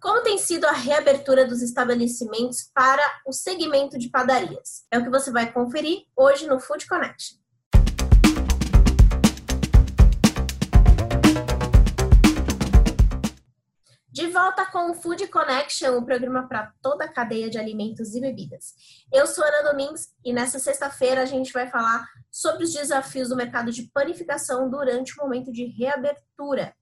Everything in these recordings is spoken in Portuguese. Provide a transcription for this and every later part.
Como tem sido a reabertura dos estabelecimentos para o segmento de padarias? É o que você vai conferir hoje no Food Connection. De volta com o Food Connection, o programa para toda a cadeia de alimentos e bebidas. Eu sou Ana Domingues e nessa sexta-feira a gente vai falar sobre os desafios do mercado de panificação durante o momento de reabertura.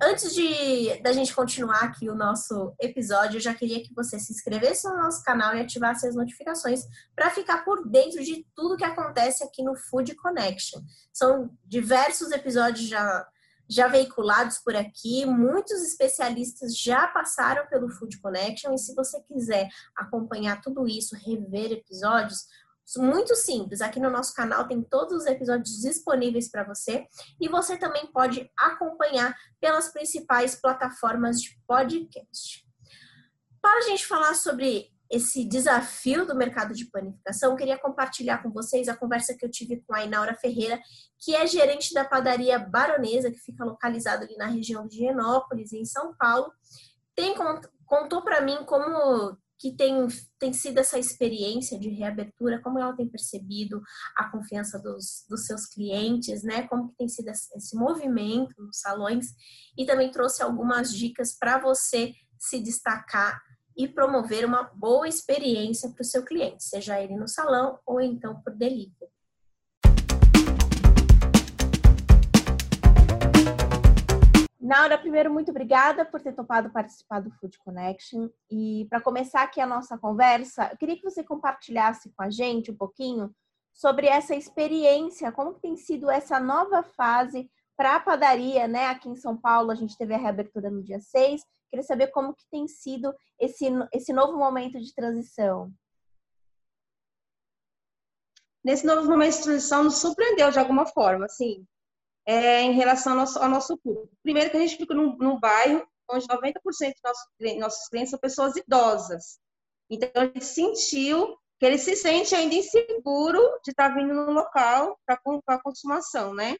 Antes de da gente continuar aqui o nosso episódio, eu já queria que você se inscrevesse no nosso canal e ativasse as notificações para ficar por dentro de tudo que acontece aqui no Food Connection. São diversos episódios já já veiculados por aqui, muitos especialistas já passaram pelo Food Connection e se você quiser acompanhar tudo isso, rever episódios, muito simples. Aqui no nosso canal tem todos os episódios disponíveis para você e você também pode acompanhar pelas principais plataformas de podcast. Para a gente falar sobre esse desafio do mercado de panificação, queria compartilhar com vocês a conversa que eu tive com a Inaura Ferreira, que é gerente da padaria Baronesa, que fica localizada ali na região de Genópolis, em São Paulo. Tem, contou para mim como que tem, tem sido essa experiência de reabertura, como ela tem percebido a confiança dos, dos seus clientes, né? Como que tem sido esse movimento nos salões e também trouxe algumas dicas para você se destacar e promover uma boa experiência para o seu cliente, seja ele no salão ou então por delivery. Naura, primeiro, muito obrigada por ter topado participar do Food Connection. E para começar aqui a nossa conversa, eu queria que você compartilhasse com a gente um pouquinho sobre essa experiência, como tem sido essa nova fase para a padaria, né? Aqui em São Paulo, a gente teve a reabertura no dia 6. Queria saber como que tem sido esse, esse novo momento de transição. Nesse novo momento de transição, nos surpreendeu de alguma forma, assim é, em relação ao nosso, ao nosso público. Primeiro que a gente fica num, num bairro onde 90% dos nossos, nossos clientes são pessoas idosas. Então, a gente sentiu que ele se sente ainda inseguro de estar vindo no local para a consumação, né?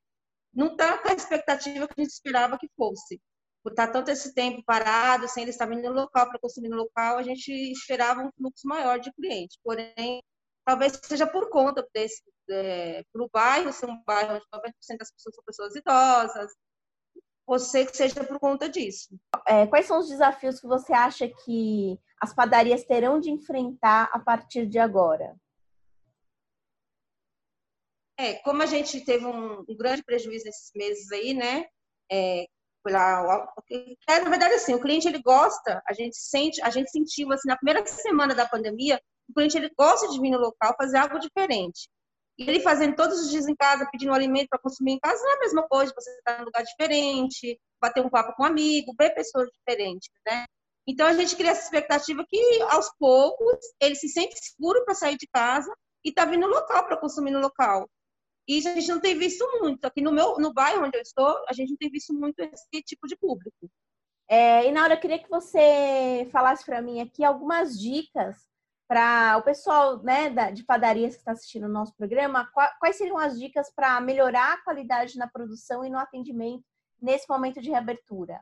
Não está com a expectativa que a gente esperava que fosse. Por estar tanto esse tempo parado, sem ele estar vindo no local para consumir no local, a gente esperava um fluxo maior de clientes. Porém, talvez seja por conta desse, é, para o bairro ser um bairro onde 90% das pessoas são pessoas idosas, você que seja por conta disso. É, quais são os desafios que você acha que as padarias terão de enfrentar a partir de agora? É, como a gente teve um, um grande prejuízo nesses meses aí, né? É, lá, é, na verdade, assim, o cliente ele gosta, a gente sente, a gente sentiu assim na primeira semana da pandemia o cliente ele gosta de vir no local fazer algo diferente. E ele fazendo todos os dias em casa, pedindo alimento para consumir em casa, não é a mesma coisa, você estar tá em um lugar diferente, bater um papo com um amigo, ver pessoas diferentes, né? Então a gente cria essa expectativa que aos poucos ele se sente seguro para sair de casa e está vindo no local para consumir no local. E a gente não tem visto muito. Aqui no meu no bairro onde eu estou, a gente não tem visto muito esse tipo de público. É, e na hora eu queria que você falasse para mim aqui algumas dicas para o pessoal né, de padarias que está assistindo o nosso programa, quais seriam as dicas para melhorar a qualidade na produção e no atendimento nesse momento de reabertura?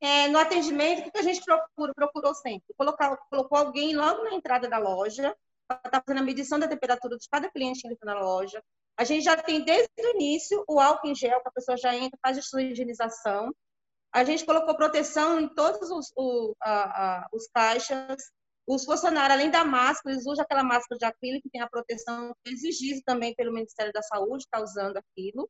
É, no atendimento, o que a gente procura, procurou sempre? Colocar, colocou alguém logo na entrada da loja, para estar tá fazendo a medição da temperatura de cada cliente que entra na loja. A gente já tem desde o início o álcool em gel, que a pessoa já entra, faz a sua higienização. A gente colocou proteção em todos os, o, a, a, os caixas. Os funcionários, além da máscara, eles usam aquela máscara de acrílico que tem a proteção exigida também pelo Ministério da Saúde, está usando aquilo.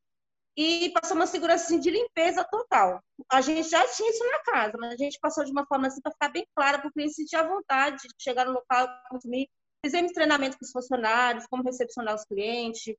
E passou uma segurança assim, de limpeza total. A gente já tinha isso na casa, mas a gente passou de uma forma assim para ficar bem clara, para o cliente sentir a vontade de chegar no local consumir. Fizemos treinamento com os funcionários, como recepcionar os clientes,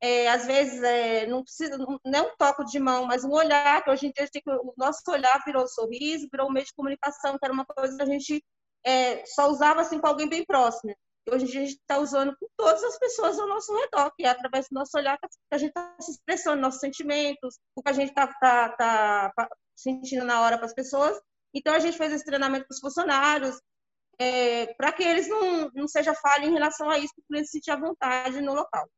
é, às vezes é, não precisa, não é um toque de mão, mas um olhar, que hoje em dia o nosso olhar virou sorriso, virou um meio de comunicação, que era uma coisa que a gente é, só usava assim com alguém bem próximo. E hoje em dia a gente está usando com todas as pessoas ao nosso redor, que é através do nosso olhar que a gente está se expressando nossos sentimentos, o que a gente está tá, tá, sentindo na hora para as pessoas. Então a gente fez esse treinamento com os funcionários, é, para que eles não, não seja falha em relação a isso, para eles sentir à vontade no local.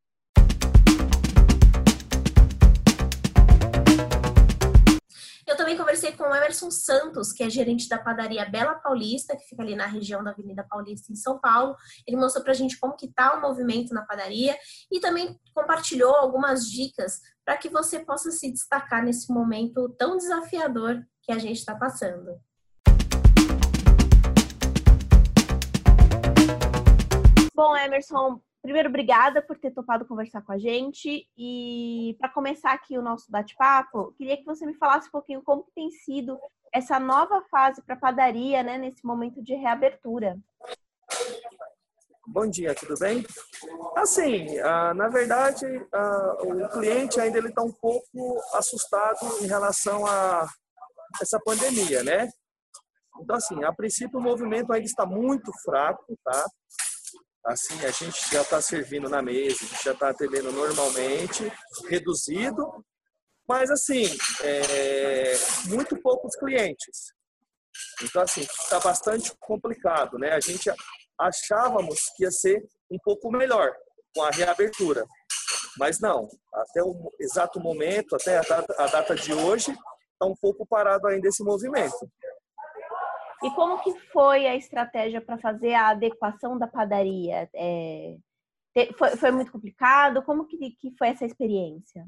Eu também conversei com o Emerson Santos, que é gerente da padaria Bela Paulista, que fica ali na região da Avenida Paulista, em São Paulo. Ele mostrou pra gente como que tá o movimento na padaria e também compartilhou algumas dicas para que você possa se destacar nesse momento tão desafiador que a gente está passando. Bom, Emerson, primeiro, obrigada por ter topado conversar com a gente. E para começar aqui o nosso bate-papo, queria que você me falasse um pouquinho como tem sido essa nova fase para a padaria, né, nesse momento de reabertura. Bom dia, tudo bem? Assim, ah, na verdade, ah, o cliente ainda ele está um pouco assustado em relação a essa pandemia, né? Então, assim, a princípio o movimento ainda está muito fraco, tá? Assim, a gente já está servindo na mesa, a gente já está atendendo normalmente, reduzido, mas assim, é, muito poucos clientes. Então, assim, está bastante complicado, né? A gente achávamos que ia ser um pouco melhor com a reabertura, mas não. Até o exato momento, até a data, a data de hoje, está um pouco parado ainda esse movimento. E como que foi a estratégia para fazer a adequação da padaria? É, foi, foi, muito complicado? Como que, que foi essa experiência?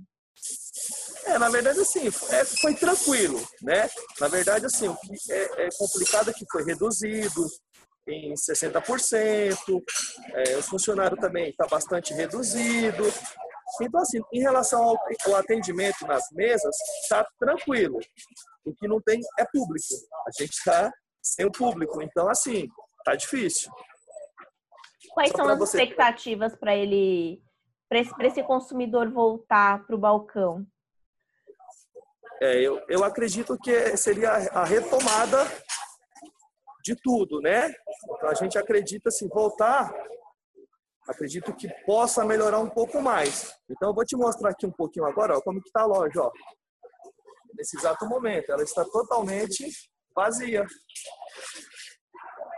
É, na verdade, assim, é, foi tranquilo, né? Na verdade, assim, o que é, é complicado é que foi reduzido em 60%, é, os funcionários também está bastante reduzido. Então, assim, em relação ao, ao atendimento nas mesas, está tranquilo. O que não tem é público. A gente está sem o público. Então, assim, tá difícil. Quais Só são as você... expectativas para ele, para esse, esse, consumidor voltar para o balcão? É, eu, eu acredito que seria a retomada de tudo, né? Então a gente acredita se assim, voltar, acredito que possa melhorar um pouco mais. Então eu vou te mostrar aqui um pouquinho agora, ó, como que tá a loja, ó. Nesse exato momento, ela está totalmente vazia.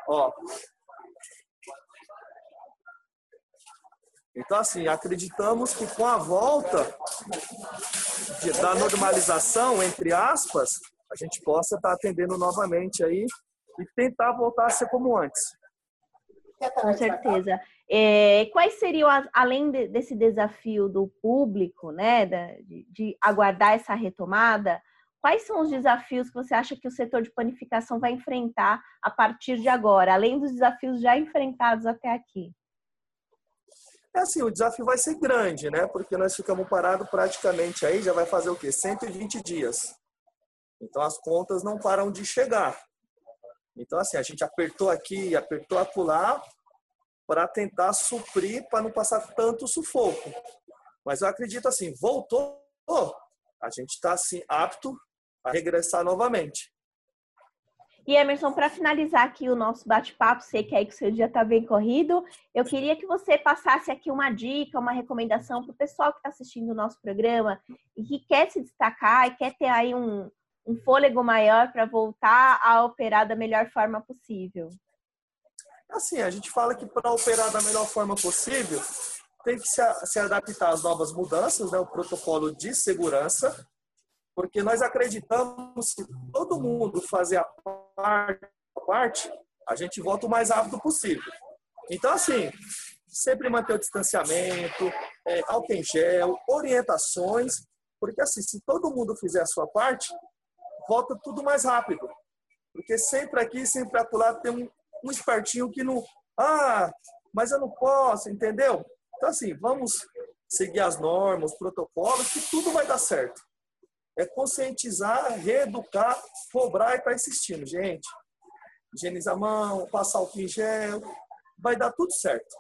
Ó. Então, assim, acreditamos que com a volta de, da normalização, entre aspas, a gente possa estar atendendo novamente aí e tentar voltar a ser como antes. Com certeza. É, quais seriam, além de, desse desafio do público, né, de, de aguardar essa retomada, Quais são os desafios que você acha que o setor de panificação vai enfrentar a partir de agora, além dos desafios já enfrentados até aqui? É assim, o desafio vai ser grande, né? Porque nós ficamos parados praticamente aí, já vai fazer o quê? 120 dias. Então as contas não param de chegar. Então, assim, a gente apertou aqui, apertou acolá para tentar suprir, para não passar tanto sufoco. Mas eu acredito assim, voltou, a gente está assim, apto a regressar novamente. E Emerson, para finalizar aqui o nosso bate-papo, sei que aí que o seu dia está bem corrido, eu queria que você passasse aqui uma dica, uma recomendação para o pessoal que está assistindo o nosso programa e que quer se destacar e quer ter aí um, um fôlego maior para voltar a operar da melhor forma possível. Assim, a gente fala que para operar da melhor forma possível, tem que se, se adaptar às novas mudanças, né, o protocolo de segurança, porque nós acreditamos que todo mundo fazer a parte, a gente volta o mais rápido possível. Então, assim, sempre manter o distanciamento, é, álcool em gel, orientações, porque assim, se todo mundo fizer a sua parte, volta tudo mais rápido. Porque sempre aqui, sempre acolá, tem um, um espertinho que não. Ah, mas eu não posso, entendeu? Então, assim, vamos seguir as normas, os protocolos, que tudo vai dar certo é conscientizar, reeducar, cobrar e estar tá insistindo. Gente, higienizar a mão, passar o em vai dar tudo certo.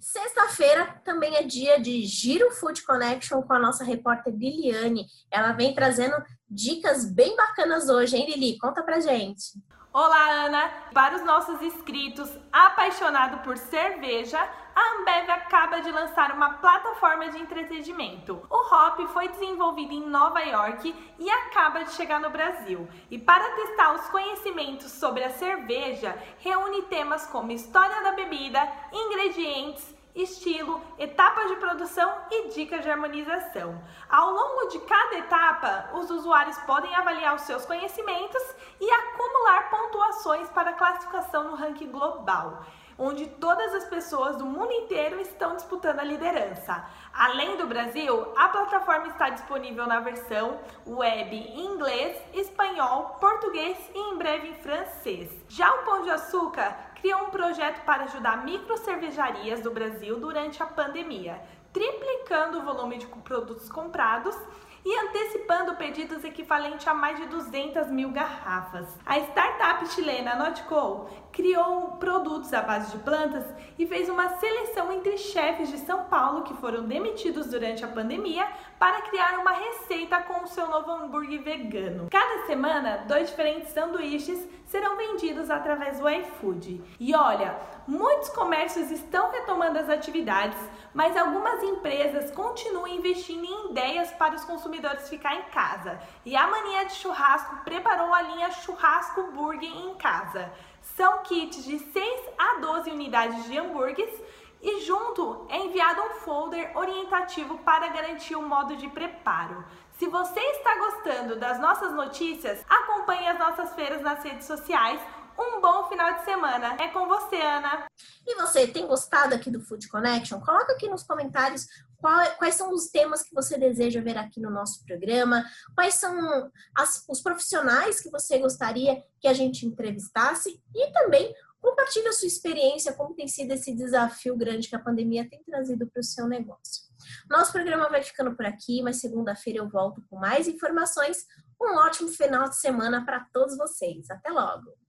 Sexta-feira também é dia de Giro Food Connection com a nossa repórter Liliane. Ela vem trazendo dicas bem bacanas hoje, hein, Lili? Conta pra gente. Olá, Ana! Para os nossos inscritos apaixonados por cerveja, a Ambev acaba de lançar uma plataforma de entretenimento. O Hop foi desenvolvido em Nova York e acaba de chegar no Brasil. E para testar os conhecimentos sobre a cerveja, reúne temas como história da bebida, ingredientes estilo, etapas de produção e dicas de harmonização. Ao longo de cada etapa, os usuários podem avaliar os seus conhecimentos e acumular pontuações para classificação no ranking global onde todas as pessoas do mundo inteiro estão disputando a liderança. Além do Brasil, a plataforma está disponível na versão web em inglês, espanhol, português e em breve em francês. Já o Pão de Açúcar criou um projeto para ajudar micro cervejarias do Brasil durante a pandemia, triplicando o volume de produtos comprados e antecipando pedidos equivalentes a mais de 200 mil garrafas. A startup chilena Notco criou produtos à base de plantas e fez uma seleção entre chefes de São Paulo que foram demitidos durante a pandemia para criar uma receita com o seu novo hambúrguer vegano. Cada semana, dois diferentes sanduíches serão vendidos através do iFood. E olha, muitos comércios estão retomando as atividades, mas algumas empresas continuam investindo em ideias para os consumidores ficar em casa. E a Mania de Churrasco preparou a linha Churrasco Burger em Casa. São kits de 6 a 12 unidades de hambúrgueres e junto é enviado um folder orientativo para garantir o modo de preparo. Se você está gostando das nossas notícias, acompanhe as nossas feiras nas redes sociais. Um bom final de semana. É com você, Ana. E você tem gostado aqui do Food Connection? Coloca aqui nos comentários quais são os temas que você deseja ver aqui no nosso programa, quais são as, os profissionais que você gostaria que a gente entrevistasse e também Compartilhe a sua experiência, como tem sido esse desafio grande que a pandemia tem trazido para o seu negócio. Nosso programa vai ficando por aqui, mas segunda-feira eu volto com mais informações. Um ótimo final de semana para todos vocês. Até logo!